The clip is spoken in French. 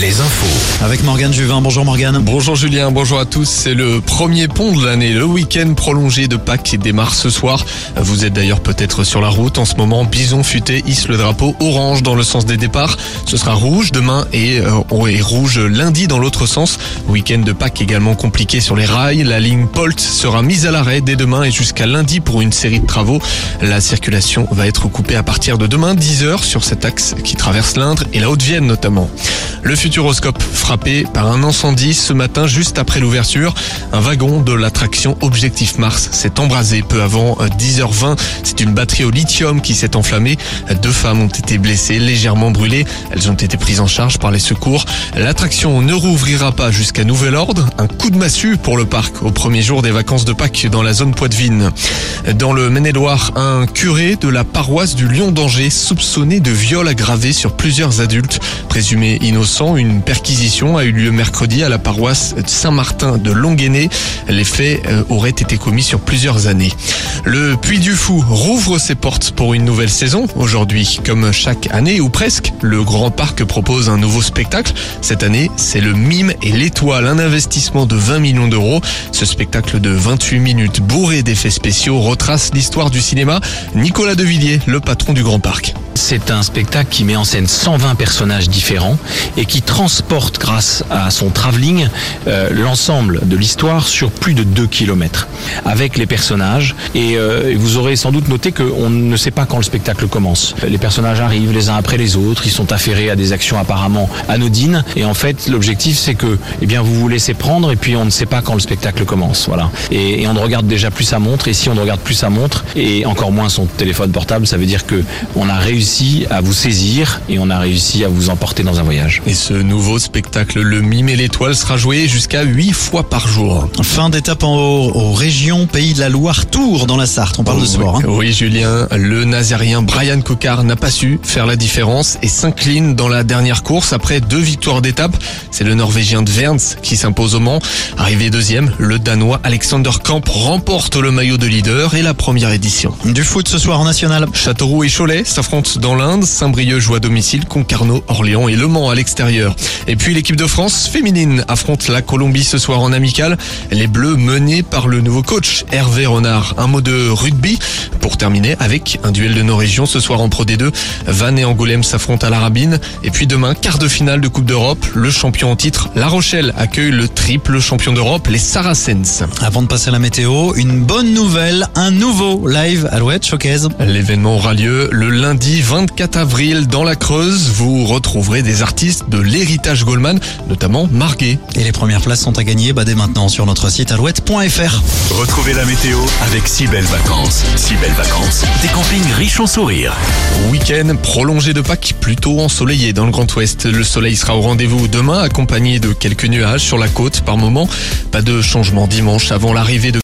Les infos. Avec Morgane Juvin. Bonjour Morgane. Bonjour Julien, bonjour à tous. C'est le premier pont de l'année. Le week-end prolongé de Pâques qui démarre ce soir. Vous êtes d'ailleurs peut-être sur la route. En ce moment, Bison Futé hisse le drapeau orange dans le sens des départs. Ce sera rouge demain et, euh, et rouge lundi dans l'autre sens. Week-end de Pâques également compliqué sur les rails. La ligne Polt sera mise à l'arrêt dès demain et jusqu'à lundi pour une série de travaux. La circulation va être coupée à partir de demain 10h sur cet axe qui traverse l'Indre et la Haute-Vienne notamment. Le Futuroscope frappé par un incendie ce matin juste après l'ouverture. Un wagon de l'attraction Objectif Mars s'est embrasé peu avant 10h20. C'est une batterie au lithium qui s'est enflammée. Deux femmes ont été blessées, légèrement brûlées. Elles ont été prises en charge par les secours. L'attraction ne rouvrira pas jusqu'à nouvel ordre. Un coup de massue pour le parc au premier jour des vacances de Pâques dans la zone Poitevine. Dans le Maine-et-Loire, un curé de la paroisse du Lion d'Angers soupçonné de viol aggravé sur plusieurs adultes présumés Une perquisition a eu lieu mercredi à la paroisse Saint-Martin de Longuenay. Les faits euh, auraient été commis sur plusieurs années. Le Puy du Fou rouvre ses portes pour une nouvelle saison aujourd'hui. Comme chaque année ou presque, le Grand Parc propose un nouveau spectacle. Cette année, c'est le Mime et l'Étoile, un investissement de 20 millions d'euros. Ce spectacle de 28 minutes bourré d'effets spéciaux retrace l'histoire du cinéma. Nicolas Devilliers, le patron du Grand Parc. C'est un spectacle qui met en scène 120 personnages différents et qui transporte grâce à son travelling euh, l'ensemble de l'histoire sur plus de 2 km avec les personnages et euh, vous aurez sans doute noté qu'on ne sait pas quand le spectacle commence. Les personnages arrivent les uns après les autres, ils sont affairés à des actions apparemment anodines et en fait l'objectif c'est que eh bien vous vous laissez prendre et puis on ne sait pas quand le spectacle commence. Voilà. Et, et on ne regarde déjà plus sa montre et si on ne regarde plus sa montre et encore moins son téléphone portable, ça veut dire que on a réussi à vous saisir et on a réussi à vous emporter dans un voyage. Et ce nouveau spectacle, le Mime et l'étoile, sera joué jusqu'à 8 fois par jour. Fin d'étape en haut, aux régions Pays de la Loire, Tours dans la Sarthe. On parle de sport. Oui, hein. oui, Julien, le Nazérien Brian Cocard n'a pas su faire la différence et s'incline dans la dernière course après deux victoires d'étape. C'est le Norvégien de Verns qui s'impose au Mans. Arrivé deuxième, le Danois Alexander Kamp remporte le maillot de leader et la première édition. Du foot ce soir en national. Châteauroux et Cholet s'affrontent dans l'Inde. Saint-Brieuc joue à domicile, Concarneau, Orléans et Le Mans à l'extérieur. Et puis l'équipe de France féminine affronte la Colombie ce soir en amical. Les Bleus menés par le nouveau coach Hervé Renard. Un mot de rugby pour terminer avec un duel de nos régions ce soir en Pro D2. Vannes et Angoulême s'affrontent à la Rabine. Et puis demain, quart de finale de Coupe d'Europe. Le champion en titre, La Rochelle, accueille le triple champion d'Europe, les Saracens. Avant de passer à la météo, une bonne nouvelle, un nouveau live Alouette Showcase. L'événement aura lieu le lundi 24 avril dans la Creuse. Vous retrouverez des artistes de l'héritage Goldman, notamment Marguet. Et les premières places sont à gagner bah, dès maintenant sur notre site alouette.fr. Retrouvez la météo avec si belles vacances. Si belles vacances, des campings riches en sourires. Week-end prolongé de Pâques, plutôt ensoleillé dans le Grand Ouest. Le soleil sera au rendez-vous demain, accompagné de quelques nuages sur la côte par moment. Pas de changement dimanche avant l'arrivée de